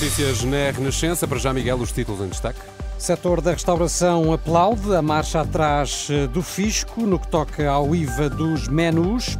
Notícias na Renascença. Para já, Miguel, os títulos em destaque. Setor da restauração aplaude a marcha atrás eh, do fisco no que toca ao IVA dos menus.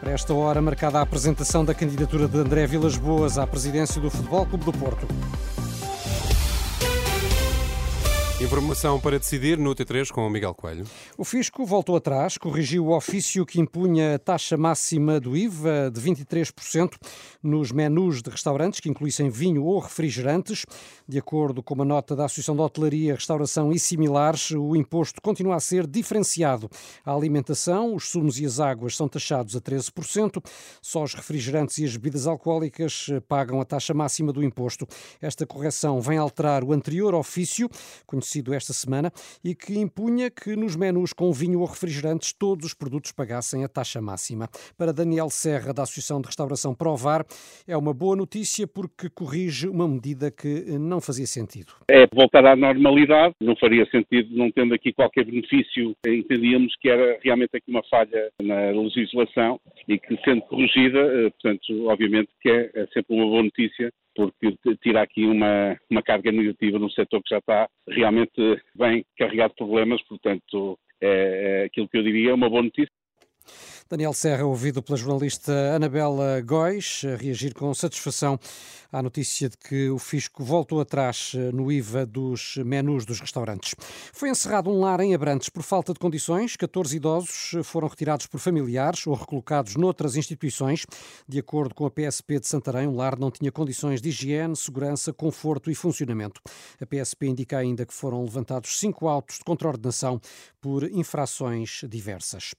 Para esta hora, marcada a apresentação da candidatura de André Vilas Boas à presidência do Futebol Clube do Porto. Informação para decidir no T3 com o Miguel Coelho. O Fisco voltou atrás, corrigiu o ofício que impunha a taxa máxima do IVA de 23% nos menus de restaurantes que incluíssem vinho ou refrigerantes. De acordo com uma nota da Associação de Hotelaria, Restauração e similares, o imposto continua a ser diferenciado. A alimentação, os sumos e as águas são taxados a 13%, só os refrigerantes e as bebidas alcoólicas pagam a taxa máxima do imposto. Esta correção vem alterar o anterior ofício, conhecido conhecido esta semana e que impunha que nos menus com vinho ou refrigerantes todos os produtos pagassem a taxa máxima. Para Daniel Serra, da Associação de Restauração Provar, é uma boa notícia porque corrige uma medida que não fazia sentido. É voltar à normalidade, não faria sentido não tendo aqui qualquer benefício. Entendíamos que era realmente aqui uma falha na legislação e que sendo corrigida, eh, portanto, obviamente que é, é sempre uma boa notícia porque tira aqui uma, uma carga negativa num setor que já está realmente bem carregado de problemas, portanto, é, é aquilo que eu diria é uma boa notícia. Daniel Serra, ouvido pela jornalista Anabela Góis, a reagir com satisfação à notícia de que o fisco voltou atrás eh, no IVA dos menus dos restaurantes. Foi encerrado um lar em Abrantes por falta de condições. 14 idosos foram retirados por familiares ou recolocados noutras instituições. De acordo com a PSP de Santarém, o lar não tinha condições de higiene, segurança, conforto e funcionamento. A PSP indica ainda que foram levantados cinco autos de contraordenação por infrações diversas.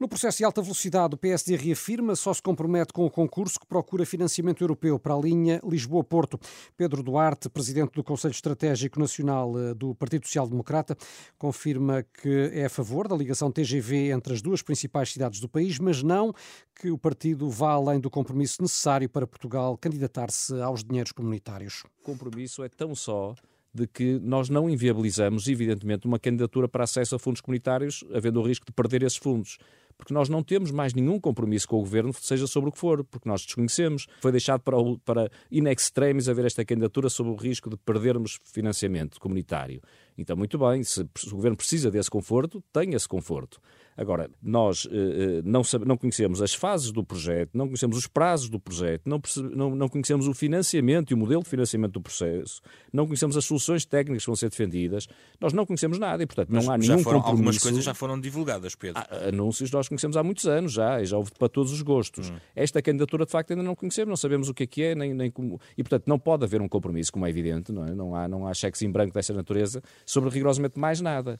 No processo de alta velocidade, o PSD reafirma só se compromete com o concurso que procura financiamento europeu para a linha Lisboa-Porto. Pedro Duarte, presidente do Conselho Estratégico Nacional eh, do Partido Social Democrata, confirma que é a favor da ligação TGV entre as duas principais cidades do país, mas não que o partido vá além do compromisso necessário para Portugal candidatar-se aos dinheiros comunitários. O compromisso é tão só de que nós não inviabilizamos, evidentemente, uma candidatura para acesso a fundos comunitários, havendo o risco de perder esses fundos porque nós não temos mais nenhum compromisso com o governo, seja sobre o que for, porque nós desconhecemos. Foi deixado para, para in extremis haver esta candidatura sob o risco de perdermos financiamento comunitário. Então, muito bem, se o governo precisa desse conforto, tem esse conforto. Agora, nós eh, eh, não, não conhecemos as fases do projeto, não conhecemos os prazos do projeto, não, não, não, conhecemos o financiamento e o modelo de financiamento do processo, não conhecemos as soluções técnicas que vão ser defendidas, nós não conhecemos nada e, portanto, Mas não há nenhum foram, compromisso. Algumas coisas já foram divulgadas, Pedro. Há anúncios nós conhecemos há muitos anos já, e já houve para todos os gostos. Hum. Esta candidatura, de facto, ainda não conhecemos, não sabemos o que é que é, nem, nem como... E, portanto, não pode haver um compromisso, como é evidente, não, é? não, há, não há cheques em branco dessa natureza sobre rigorosamente mais nada.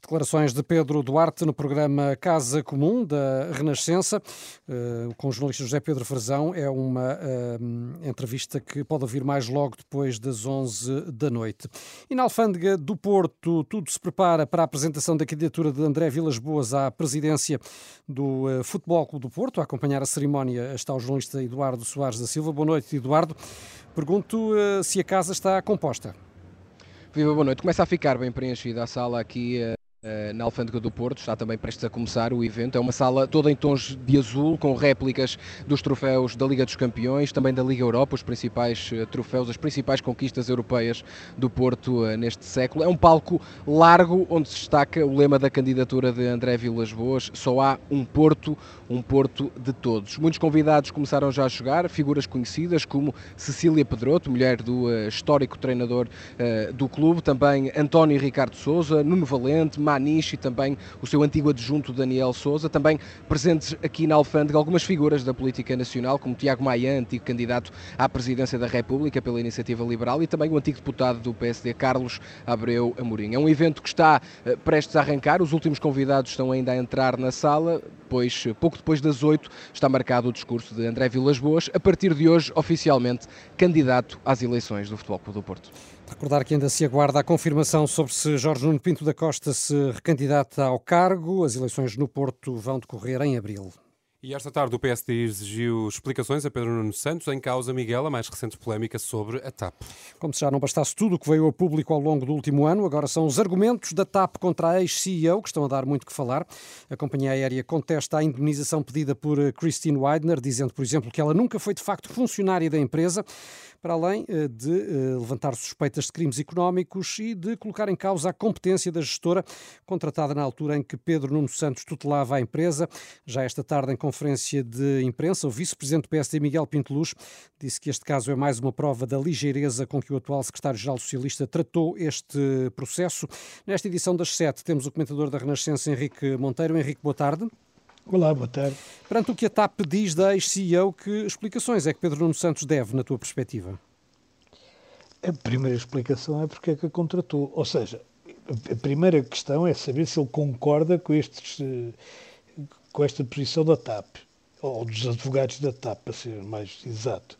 Declarações de Pedro Duarte no programa Casa Comum da Renascença, uh, com o jornalista José Pedro Frazão. É uma uh, entrevista que pode ouvir mais logo depois das 11 da noite. E na Alfândega do Porto, tudo se prepara para a apresentação da candidatura de André Vilas Boas à presidência do uh, Futebol Clube do Porto. A acompanhar a cerimónia está o jornalista Eduardo Soares da Silva. Boa noite, Eduardo. Pergunto se a casa está composta. Viva, boa noite. Começa a ficar bem preenchida a sala aqui eh, na Alfândega do Porto, está também prestes a começar o evento. É uma sala toda em tons de azul, com réplicas dos troféus da Liga dos Campeões, também da Liga Europa, os principais eh, troféus, as principais conquistas europeias do Porto eh, neste século. É um palco largo onde se destaca o lema da candidatura de André Vilas Boas: só há um Porto, um Porto de todos. Muitos convidados começaram já a jogar, figuras conhecidas como Cecília Pedroto, mulher do histórico treinador do clube, também António Ricardo Souza, Nuno Valente, Maniche e também o seu antigo adjunto Daniel Souza. Também presentes aqui na Alfândega algumas figuras da política nacional, como Tiago Maia, antigo candidato à presidência da República pela Iniciativa Liberal, e também o antigo deputado do PSD, Carlos Abreu Amorim. É um evento que está uh, prestes a arrancar, os últimos convidados estão ainda a entrar na sala, pois pouco depois das oito está marcado o discurso de André Vilas Boas, a partir de hoje, oficialmente, candidato às eleições do Futebol Clube do Porto. Recordar que ainda se aguarda a confirmação sobre se Jorge Nuno Pinto da Costa se recandidata ao cargo. As eleições no Porto vão decorrer em abril. E esta tarde o PSD exigiu explicações a Pedro Nuno Santos em causa, Miguel, a mais recente polémica sobre a TAP. Como se já não bastasse tudo o que veio a público ao longo do último ano, agora são os argumentos da TAP contra a ex-CEO que estão a dar muito que falar. A companhia aérea contesta a indemnização pedida por Christine Weidner, dizendo, por exemplo, que ela nunca foi de facto funcionária da empresa para além eh, de eh, levantar suspeitas de crimes económicos e de colocar em causa a competência da gestora, contratada na altura em que Pedro Nuno Santos tutelava a empresa. Já esta tarde, em conferência de imprensa, o vice-presidente do PSD, Miguel Pinteluz, disse que este caso é mais uma prova da ligeireza com que o atual secretário-geral socialista tratou este processo. Nesta edição das sete, temos o comentador da Renascença, Henrique Monteiro. Henrique, boa tarde. Olá, boa tarde. Perante o que a TAP diz da ex-CEO, que explicações é que Pedro Nuno Santos deve, na tua perspectiva? A primeira explicação é porque é que a contratou. Ou seja, a primeira questão é saber se ele concorda com, estes, com esta posição da TAP, ou dos advogados da TAP, para ser mais exato.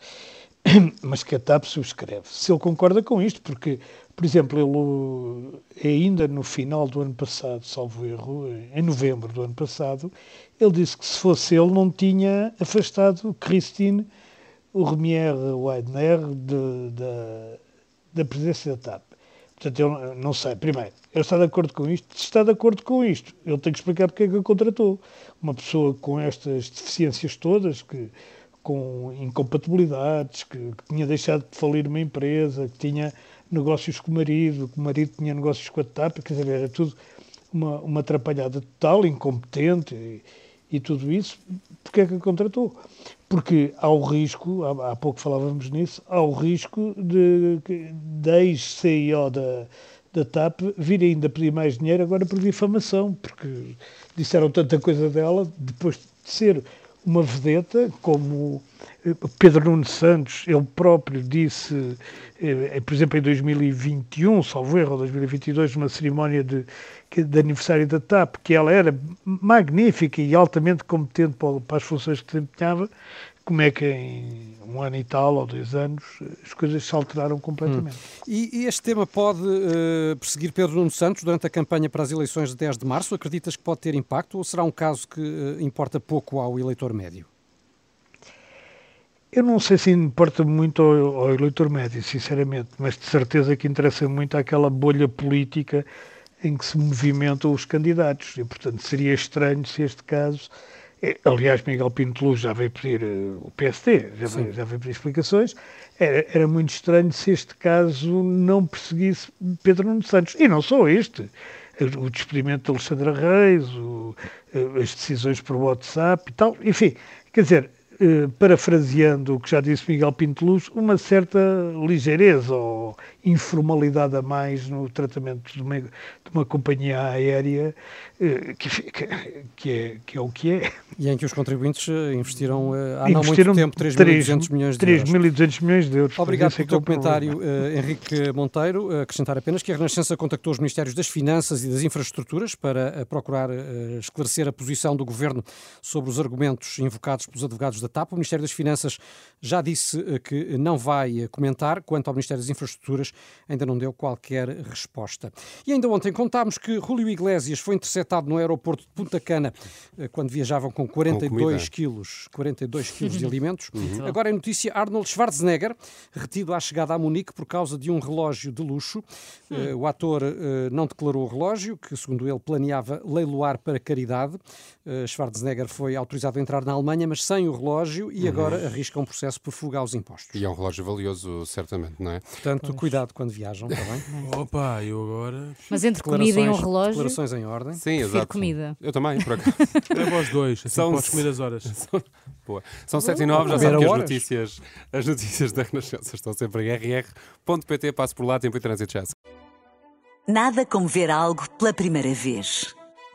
Mas que a TAP subscreve. Se ele concorda com isto, porque por exemplo, ele ainda no final do ano passado, salvo erro, em novembro do ano passado, ele disse que se fosse ele não tinha afastado Christine o Remier Weidner da, da presidência da TAP. Portanto, eu não sei. Primeiro, ele está de acordo com isto? Se está de acordo com isto, ele tem que explicar porque é que a contratou. Uma pessoa com estas deficiências todas, que, com incompatibilidades, que, que tinha deixado de falir uma empresa, que tinha negócios com o marido, que o marido tinha negócios com a TAP, quer dizer, era tudo uma, uma atrapalhada total, incompetente e, e tudo isso. Porquê é que a contratou? Porque há o risco, há, há pouco falávamos nisso, há o risco de, da ex-CEO da, da TAP vir ainda pedir mais dinheiro agora por difamação, porque disseram tanta coisa dela, depois de ser uma vedeta, como eh, Pedro Nuno Santos, ele próprio disse, eh, por exemplo, em 2021, salvo erro, 2022, numa cerimónia de, de aniversário da TAP, que ela era magnífica e altamente competente para as funções que desempenhava, como é que em um ano e tal ou dois anos as coisas se alteraram completamente. Hum. E, e, este tema pode uh, perseguir Pedro Nuno Santos durante a campanha para as eleições de 10 de março? Acreditas que pode ter impacto ou será um caso que uh, importa pouco ao eleitor médio? Eu não sei se importa muito ao, ao eleitor médio, sinceramente, mas de certeza que interessa muito àquela bolha política em que se movimentam os candidatos. E, portanto, seria estranho se este caso aliás, Miguel Pinto Luz já veio pedir, uh, o PST já veio, já veio, pedir explicações. Era, era, muito estranho se este caso não perseguisse Pedro Nuno Santos. E não só este. O despedimento de Alexandra Reis, o, uh, as decisões por WhatsApp e tal. Enfim, quer dizer, uh, parafraseando o que já disse Miguel Pinto Luz, uma certa ligeireza ou informalidade a mais no tratamento de uma, de uma companhia aérea eh, que, que, é, que é o que é. E em que os contribuintes eh, investiram eh, há investiram não muito tempo 3.200 milhões de 3 euros. 3.200 milhões de euros. Obrigado pelo teu comentário, uh, Henrique Monteiro. acrescentar apenas que a Renascença contactou os Ministérios das Finanças e das Infraestruturas para procurar esclarecer a posição do Governo sobre os argumentos invocados pelos advogados da TAP. O Ministério das Finanças já disse que não vai comentar. Quanto ao Ministério das Infraestruturas, ainda não deu qualquer resposta. E ainda ontem contámos que Julio Iglesias foi interceptado no aeroporto de Punta Cana eh, quando viajavam com 42 com quilos, 42 quilos de alimentos. Uhum. Agora é notícia Arnold Schwarzenegger, retido à chegada a Munique por causa de um relógio de luxo. Uhum. O ator eh, não declarou o relógio, que segundo ele planeava leiloar para caridade. Schwarzenegger foi autorizado a entrar na Alemanha, mas sem o relógio e uhum. agora arrisca um processo por fuga aos impostos. E é um relógio valioso, certamente, não é? Portanto, cuidado quando viajam, está bem? Opa, eu agora. Mas entre comida e um relógio. Declarações em ordem. Sim, exato. comida. Eu também, por acaso. É vós dois, assim São podes comer as horas. Boa. São 7 e 9, já sabe que as notícias, as notícias da Renascença estão sempre em rr.pt. Passo por lá, tempo e trânsito já. Nada como ver algo pela primeira vez.